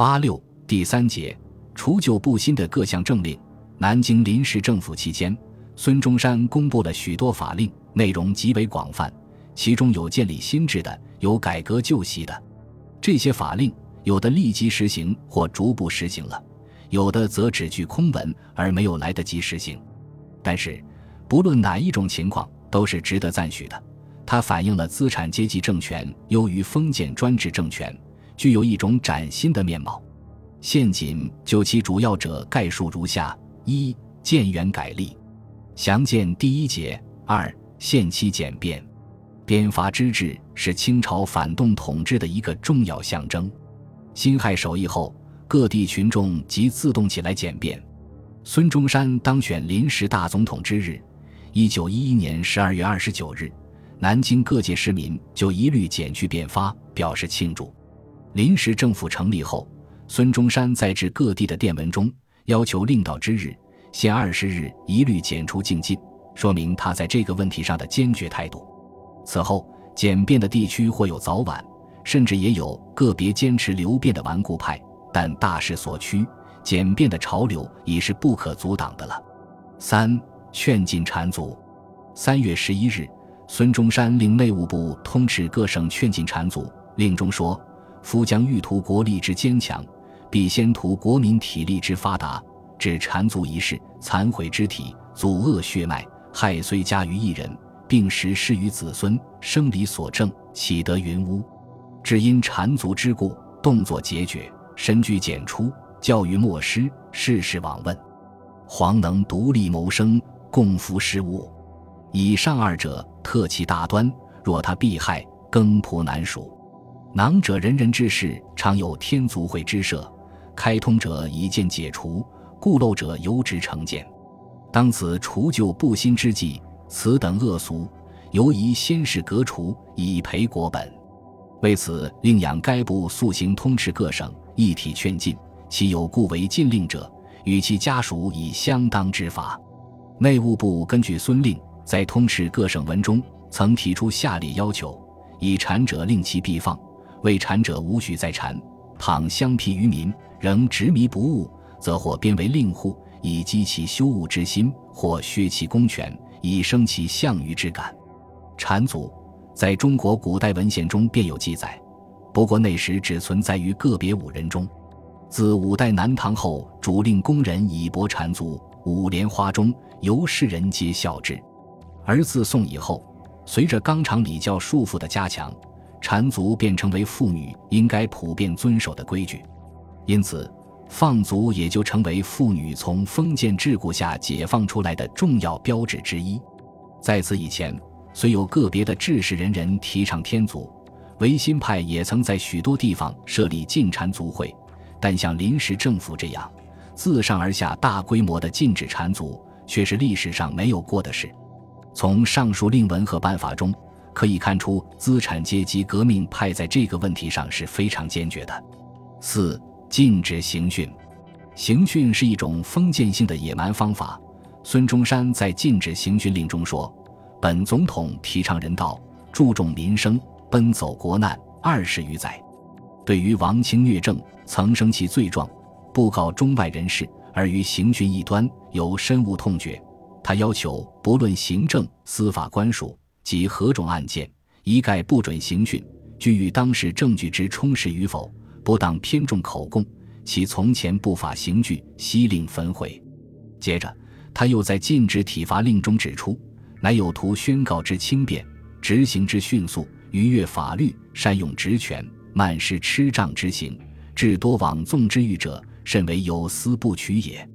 八六第三节除旧布新的各项政令。南京临时政府期间，孙中山公布了许多法令，内容极为广泛，其中有建立新制的，有改革旧习的。这些法令有的立即实行或逐步实行了，有的则只具空文而没有来得及实行。但是，不论哪一种情况，都是值得赞许的。它反映了资产阶级政权优于封建专制政权，具有一种崭新的面貌。现仅就其主要者概述如下。一建元改历，详见第一节。二限期简便，鞭罚之制是清朝反动统治的一个重要象征。辛亥首义后，各地群众即自动起来简便。孙中山当选临时大总统之日，一九一一年十二月二十九日，南京各界市民就一律减去便发，表示庆祝。临时政府成立后，孙中山在致各地的电文中。要求令到之日限二十日一律减除境禁，说明他在这个问题上的坚决态度。此后，简便的地区或有早晚，甚至也有个别坚持留变的顽固派，但大势所趋，简便的潮流已是不可阻挡的了。三劝进缠足。三月十一日，孙中山令内务部通斥各省劝进缠足，令中说：“夫将欲图国力之坚强。”必先图国民体力之发达，至缠足一事，残毁肢体，阻遏血脉，害虽加于一人，病时施于子孙，生理所正，岂得云污？只因缠足之故，动作结绝，身居简出，教育莫失，事事罔问。黄能独立谋生，共扶失物。以上二者，特其大端。若他必害，更仆难赎。囊者人人之事，常有天足会之设。开通者一见解除，固漏者由之成见。当此除旧布新之际，此等恶俗，犹宜先是革除，以培国本。为此，令养该部速行通斥各省，一体劝进。其有故为禁令者，与其家属以相当之法。内务部根据孙令在通斥各省文中，曾提出下列要求：以禅者令其必放，未产者无许再禅。倘相辟于民，仍执迷不悟，则或编为令户，以激其羞恶之心；或削其公权，以生其项羽之感。缠足在中国古代文献中便有记载，不过那时只存在于个别武人中。自五代南唐后，主令工人以帛缠足，五莲花中，由世人皆笑之。而自宋以后，随着纲常礼教束缚的加强。缠足便成为妇女应该普遍遵守的规矩，因此放足也就成为妇女从封建桎梏下解放出来的重要标志之一。在此以前，虽有个别的志士仁人提倡天足，维新派也曾在许多地方设立禁缠足会，但像临时政府这样自上而下大规模的禁止缠足，却是历史上没有过的事。从上述令文和办法中。可以看出，资产阶级革命派在这个问题上是非常坚决的。四、禁止刑讯。刑讯是一种封建性的野蛮方法。孙中山在禁止刑讯令中说：“本总统提倡人道，注重民生，奔走国难二十余载。对于王清虐政，曾生其罪状，布告中外人士，而于刑讯一端有深恶痛绝。他要求，不论行政、司法官署。”及何种案件，一概不准刑讯，据与当时证据之充实与否，不当偏重口供。其从前不法刑具，悉令焚毁。接着，他又在禁止体罚令中指出，乃有图宣告之轻便，执行之迅速，逾越法律，善用职权，慢施吃杖之刑，至多枉纵之欲者，甚为有司不取也。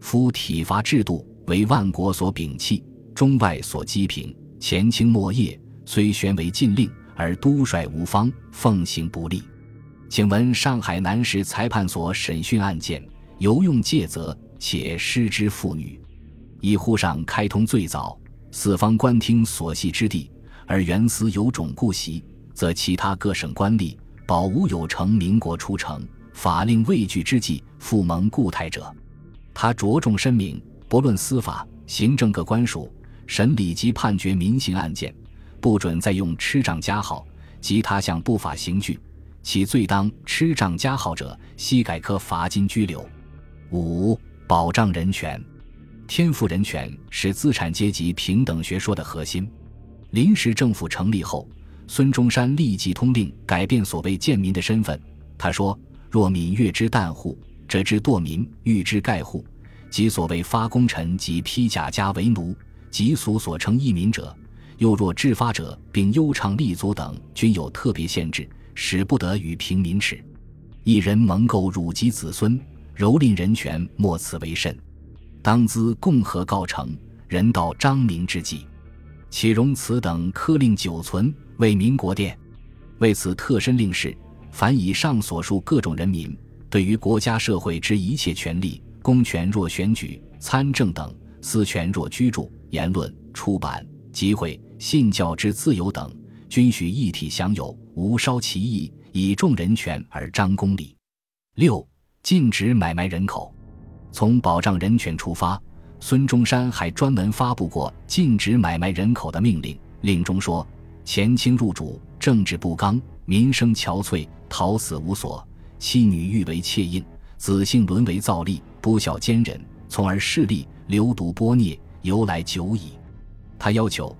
夫体罚制度为万国所摒弃，中外所讥评。前清末叶虽宣为禁令，而都率无方，奉行不力。请闻上海南市裁判所审讯案件，尤用戒责，且失之妇女。以沪上开通最早，四方官厅所系之地，而原司有种故习，则其他各省官吏保无有成民国出城，法令未具之际，复蒙固态者。他着重申明，不论司法、行政各官署。审理及判决民刑案件，不准再用笞杖加号及他项不法刑具，其罪当吃杖加号者，悉改科罚金拘留。五、保障人权，天赋人权是资产阶级平等学说的核心。临时政府成立后，孙中山立即通令改变所谓贱民的身份。他说：“若民越之淡户，则之堕民；欲之盖户，即所谓发功臣及披甲家为奴，及俗所称义民者。又若制发者，并悠长立足等，均有特别限制，使不得与平民耻。一人蒙垢辱及子孙，蹂躏人权，莫此为甚。当兹共和告成，人道彰明之际，岂容此等苛令久存，为民国殿？为此特申令是：凡以上所述各种人民，对于国家社会之一切权利，公权若选举、参政等，私权若居住、言论、出版、集会、信教之自由等，均许一体享有，无稍其意，以重人权而彰公理。六、禁止买卖人口。从保障人权出发，孙中山还专门发布过禁止买卖人口的命令。令中说：“前清入主，政治不刚，民生憔悴，逃死无所，妻女欲为妾印，子姓沦为造吏，不孝奸人，从而势力，流毒波孽，由来久矣。”他要求，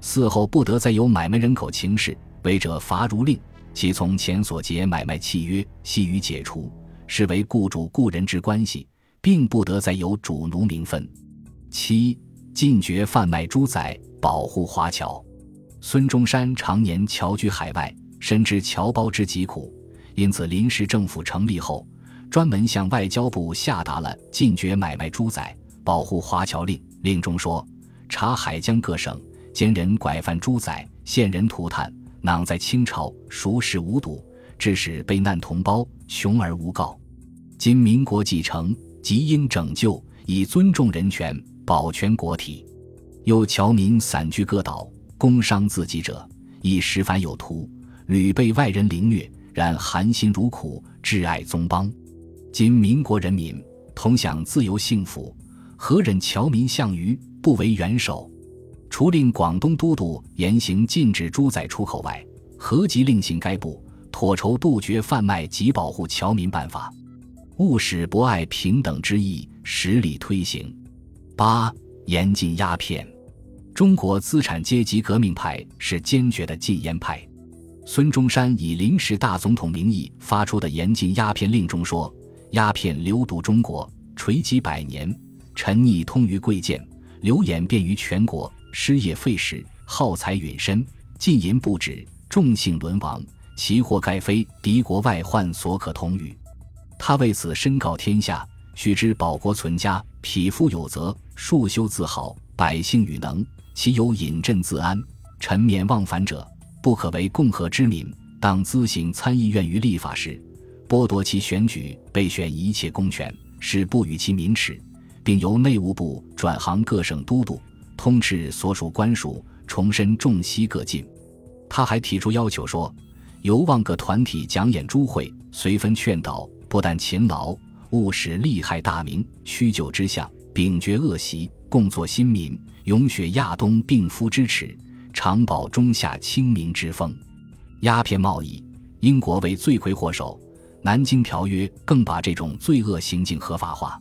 嗣后不得再有买卖人口情事，违者罚如令。其从前所结买卖契约，悉予解除，视为雇主雇人之关系。并不得再有主奴名分。七、禁绝贩卖猪仔，保护华侨。孙中山常年侨居海外，深知侨胞之疾苦，因此临时政府成立后，专门向外交部下达了禁绝买卖猪仔、保护华侨令。令中说：察海疆各省奸人拐贩猪仔，陷人涂炭，囊在清朝，熟视无睹，致使被难同胞穷而无告。今民国继承。即应拯救，以尊重人权，保全国体。有侨民散居各岛，工商自给者，亦十番有图，屡被外人凌虐，然含辛茹苦，挚爱宗邦。今民国人民同享自由幸福，何忍侨民项羽不为元首？除令广东都督严行禁止猪仔出口外，何即令行该部妥筹杜绝贩卖及保护侨民办法。务使博爱平等之意，实力推行。八、严禁鸦片。中国资产阶级革命派是坚决的禁烟派。孙中山以临时大总统名义发出的严禁鸦片令中说：“鸦片流毒中国，垂积百年，沉溺通于贵贱，流演遍于全国，失业废食，耗财陨身，禁淫不止，众性沦亡，其祸盖非敌国外患所可同语。”他为此申告天下：须知保国存家，匹夫有责，庶修自豪，百姓与能，其有饮鸩自安、沉湎忘返者，不可为共和之民。当咨行参议院于立法时，剥夺其选举备选一切公权，使不与其民耻，并由内务部转行各省都督，通斥所属官署，重申重息各禁。他还提出要求说：由望各团体讲演诸会，随分劝导。不但勤劳，务使利害大明，屈就之相，秉绝恶习，共作新民，永雪亚东病夫之耻，长保中夏清明之风。鸦片贸易，英国为罪魁祸首，南京条约更把这种罪恶行径合法化。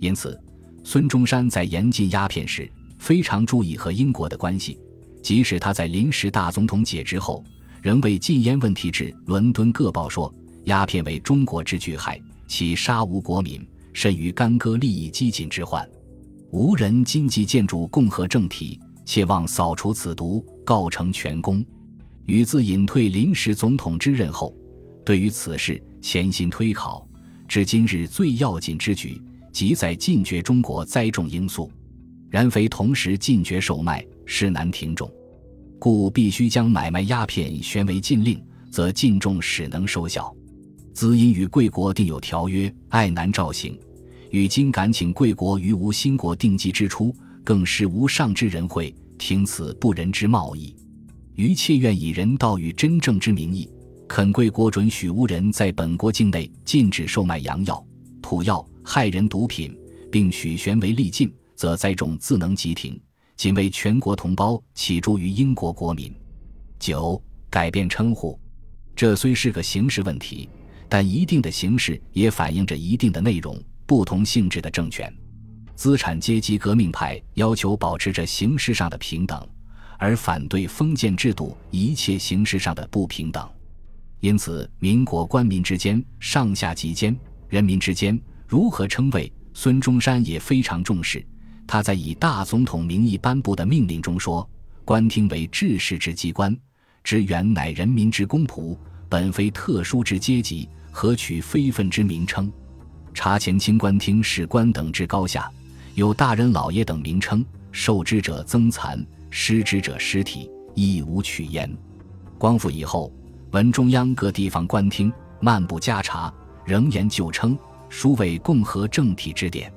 因此，孙中山在严禁鸦片时，非常注意和英国的关系。即使他在临时大总统解职后，仍为禁烟问题致伦敦各报说。鸦片为中国之巨害，其杀无国民，甚于干戈利益激进之患。无人今既建筑共和政体，切望扫除此毒，告成全功。与自隐退临时总统之任后，对于此事潜心推考，至今日最要紧之举，即在禁绝中国栽种罂粟。然非同时禁绝售卖，实难停种，故必须将买卖鸦片宣为禁令，则禁种始能收效。兹因与贵国订有条约，爱难照行。与今敢请贵国于无新国定基之初，更是无上之人会，听此不仁之贸易。余切愿以人道与真正之名义，肯贵国准许无人在本国境内禁止售卖洋药、土药、害人毒品，并许悬为利禁，则栽种自能即停。仅为全国同胞起诸于英国国民。九、改变称呼。这虽是个形式问题，但一定的形式也反映着一定的内容。不同性质的政权，资产阶级革命派要求保持着形式上的平等，而反对封建制度一切形式上的不平等。因此，民国官民之间、上下级间、人民之间如何称谓，孙中山也非常重视。他在以大总统名义颁布的命令中说：“官厅为治世之机关，职员乃人民之公仆，本非特殊之阶级，何取非分之名称？查前清官厅士官等之高下，有大人老爷等名称，受之者增残，失之者失体，亦无取焉。光复以后。”闻中央各地方官厅漫不加查，仍沿旧称，殊为共和政体之典。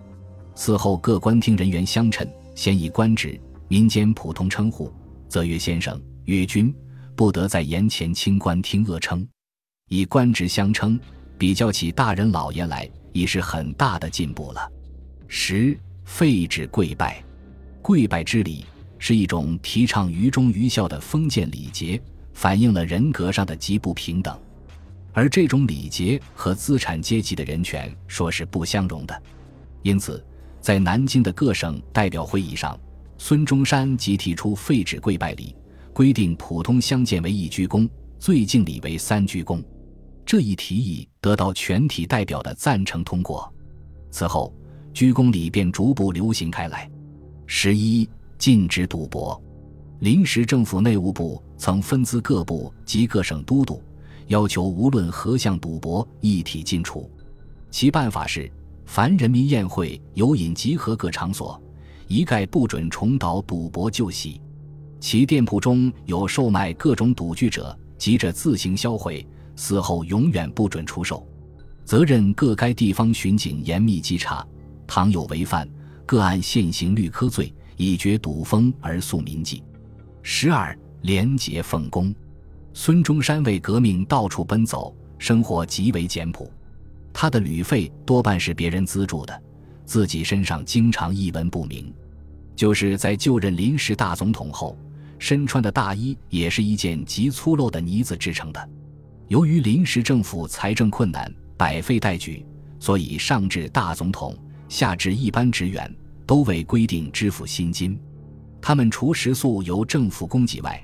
此后各官厅人员相称，先以官职，民间普通称呼，则曰先生、曰君，不得在言前清官厅恶称。以官职相称，比较起大人老爷来，已是很大的进步了。十废止跪拜，跪拜之礼是一种提倡愚忠愚孝的封建礼节。反映了人格上的极不平等，而这种礼节和资产阶级的人权说是不相容的。因此，在南京的各省代表会议上，孙中山即提出废止跪拜礼，规定普通相见为一鞠躬，最敬礼为三鞠躬。这一提议得到全体代表的赞成通过。此后，鞠躬礼便逐步流行开来。十一，禁止赌博。临时政府内务部曾分资各部及各省都督，要求无论何项赌博一体禁除。其办法是：凡人民宴会、游饮集合各场所，一概不准重蹈赌博旧习。其店铺中有售卖各种赌具者，急着自行销毁，死后永远不准出售。责任各该地方巡警严密稽查，倘有违犯，各按现行律科罪，以绝赌风而肃民纪。十二廉洁奉公，孙中山为革命到处奔走，生活极为简朴。他的旅费多半是别人资助的，自己身上经常一文不名。就是在就任临时大总统后，身穿的大衣也是一件极粗陋的呢子制成的。由于临时政府财政困难，百废待举，所以上至大总统，下至一般职员，都未规定支付薪金。他们除食宿由政府供给外，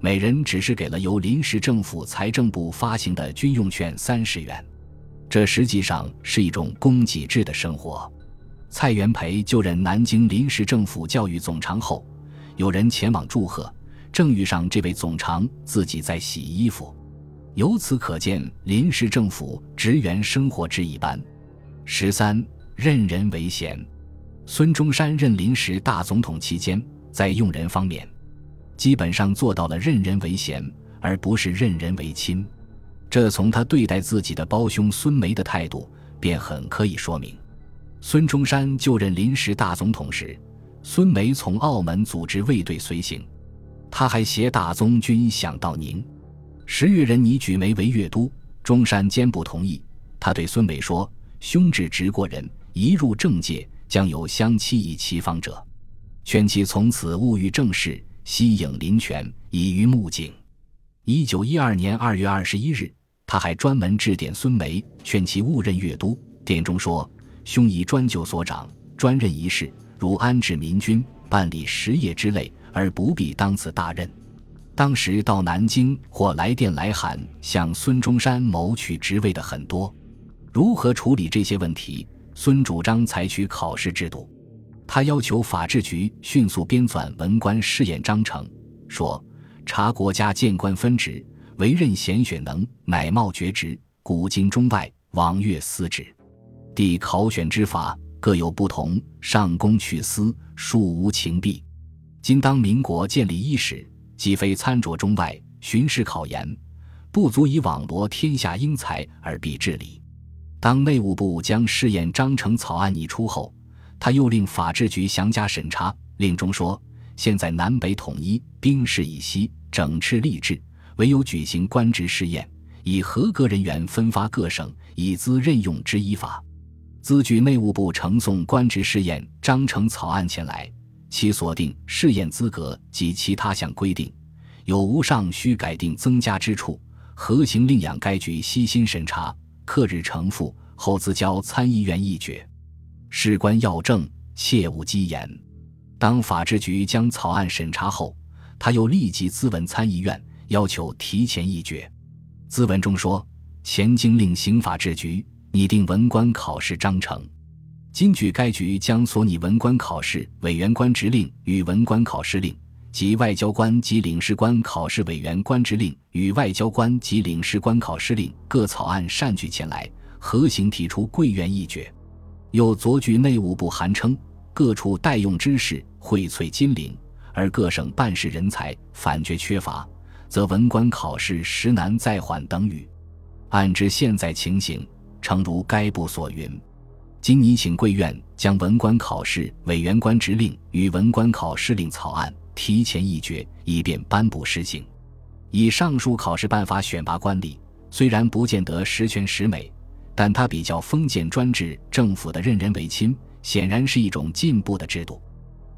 每人只是给了由临时政府财政部发行的军用券三十元，这实际上是一种供给制的生活。蔡元培就任南京临时政府教育总长后，有人前往祝贺，正遇上这位总长自己在洗衣服，由此可见临时政府职员生活之一般。十三任人唯贤，孙中山任临时大总统期间。在用人方面，基本上做到了任人唯贤，而不是任人唯亲。这从他对待自己的胞兄孙梅的态度便很可以说明。孙中山就任临时大总统时，孙梅从澳门组织卫队随行，他还携大宗军想到宁。十月人拟举梅为粤都，中山坚不同意。他对孙梅说：“兄至直过人，一入政界，将有相欺以其方者。”劝其从此勿欲政事，息影临泉，以于目景。一九一二年二月二十一日，他还专门致电孙梅，劝其勿任粤都。电中说：“兄宜专就所长，专任一事，如安置民军、办理实业之类，而不必当此大任。”当时到南京或来电来函向孙中山谋取职位的很多，如何处理这些问题？孙主张采取考试制度。他要求法制局迅速编纂文官试验章程，说：查国家谏官分职，为任贤选能，乃冒爵职，古今中外，往阅司职。地考选之法各有不同，上公去私，庶无情弊。今当民国建立伊始，既非参酌中外，巡视考研，不足以网罗天下英才而必治理。当内务部将试验章程草案拟出后。他又令法制局详加审查，令中说：现在南北统一，兵士已息，整饬吏治，唯有举行官职试验，以合格人员分发各省，以资任用之依法。兹据内务部呈送官职试验章程草案前来，其所定试验资格及其他项规定，有无尚需改定增加之处，合行令养该局悉心审查，刻日呈复，后自交参议院议决。事关要政，切勿积言。当法制局将草案审查后，他又立即咨文参议院，要求提前议决。咨文中说：“前经令刑法制局拟定文官考试章程。”今据该局将所拟文官考试委员官职令与文官考试令及外交官及领事官考试委员官职令与外交官及领事官考试令各草案善举前来，合行提出贵院议决。又昨据内务部函称，各处待用之士荟萃金陵，而各省办事人才反觉缺乏，则文官考试实难再缓等语。按之现在情形，诚如该部所云。今拟请贵院将文官考试委员官职令与文官考试令草案提前议决，以便颁布施行。以上述考试办法选拔官吏，虽然不见得十全十美，但它比较封建专制政府的任人唯亲，显然是一种进步的制度。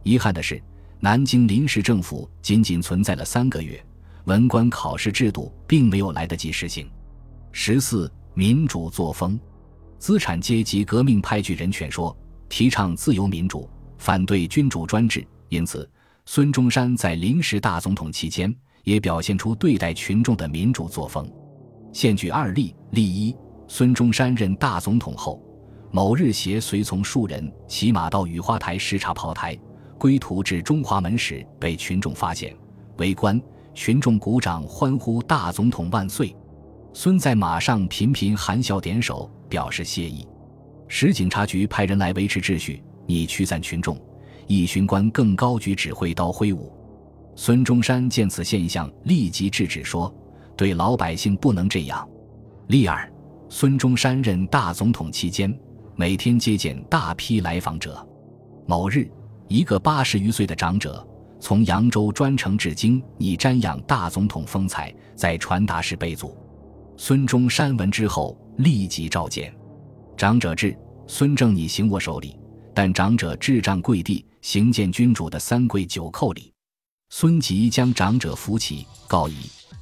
遗憾的是，南京临时政府仅仅存在了三个月，文官考试制度并没有来得及实行。十四民主作风。资产阶级革命派据人权说，提倡自由民主，反对君主专制。因此，孙中山在临时大总统期间也表现出对待群众的民主作风。现举二例：例一，孙中山任大总统后，某日携随从数人骑马到雨花台视察炮台，归途至中华门时被群众发现，围观，群众鼓掌欢呼“大总统万岁”。孙在马上频频含笑点手。表示谢意，使警察局派人来维持秩序，以驱散群众。一巡官更高举指挥刀挥舞。孙中山见此现象，立即制止说：“对老百姓不能这样。”例二，孙中山任大总统期间，每天接见大批来访者。某日，一个八十余岁的长者从扬州专程至京，以瞻仰大总统风采，在传达室被阻。孙中山闻之后。立即召见，长者至，孙正拟行握手礼，但长者智障跪地行见君主的三跪九叩礼。孙即将长者扶起，告以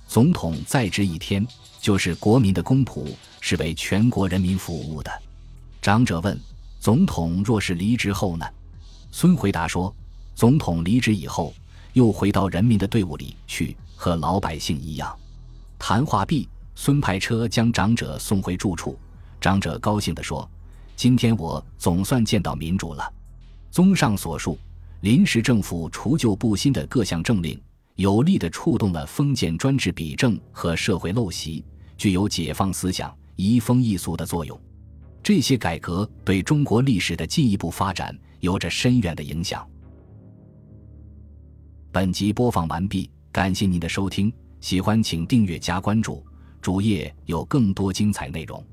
总统在职一天，就是国民的公仆，是为全国人民服务的。长者问：总统若是离职后呢？孙回答说：总统离职以后，又回到人民的队伍里去，和老百姓一样。谈话毕。孙派车将长者送回住处，长者高兴地说：“今天我总算见到民主了。”综上所述，临时政府除旧布新的各项政令，有力地触动了封建专制弊政和社会陋习，具有解放思想、移风易俗的作用。这些改革对中国历史的进一步发展有着深远的影响。本集播放完毕，感谢您的收听，喜欢请订阅加关注。主页有更多精彩内容。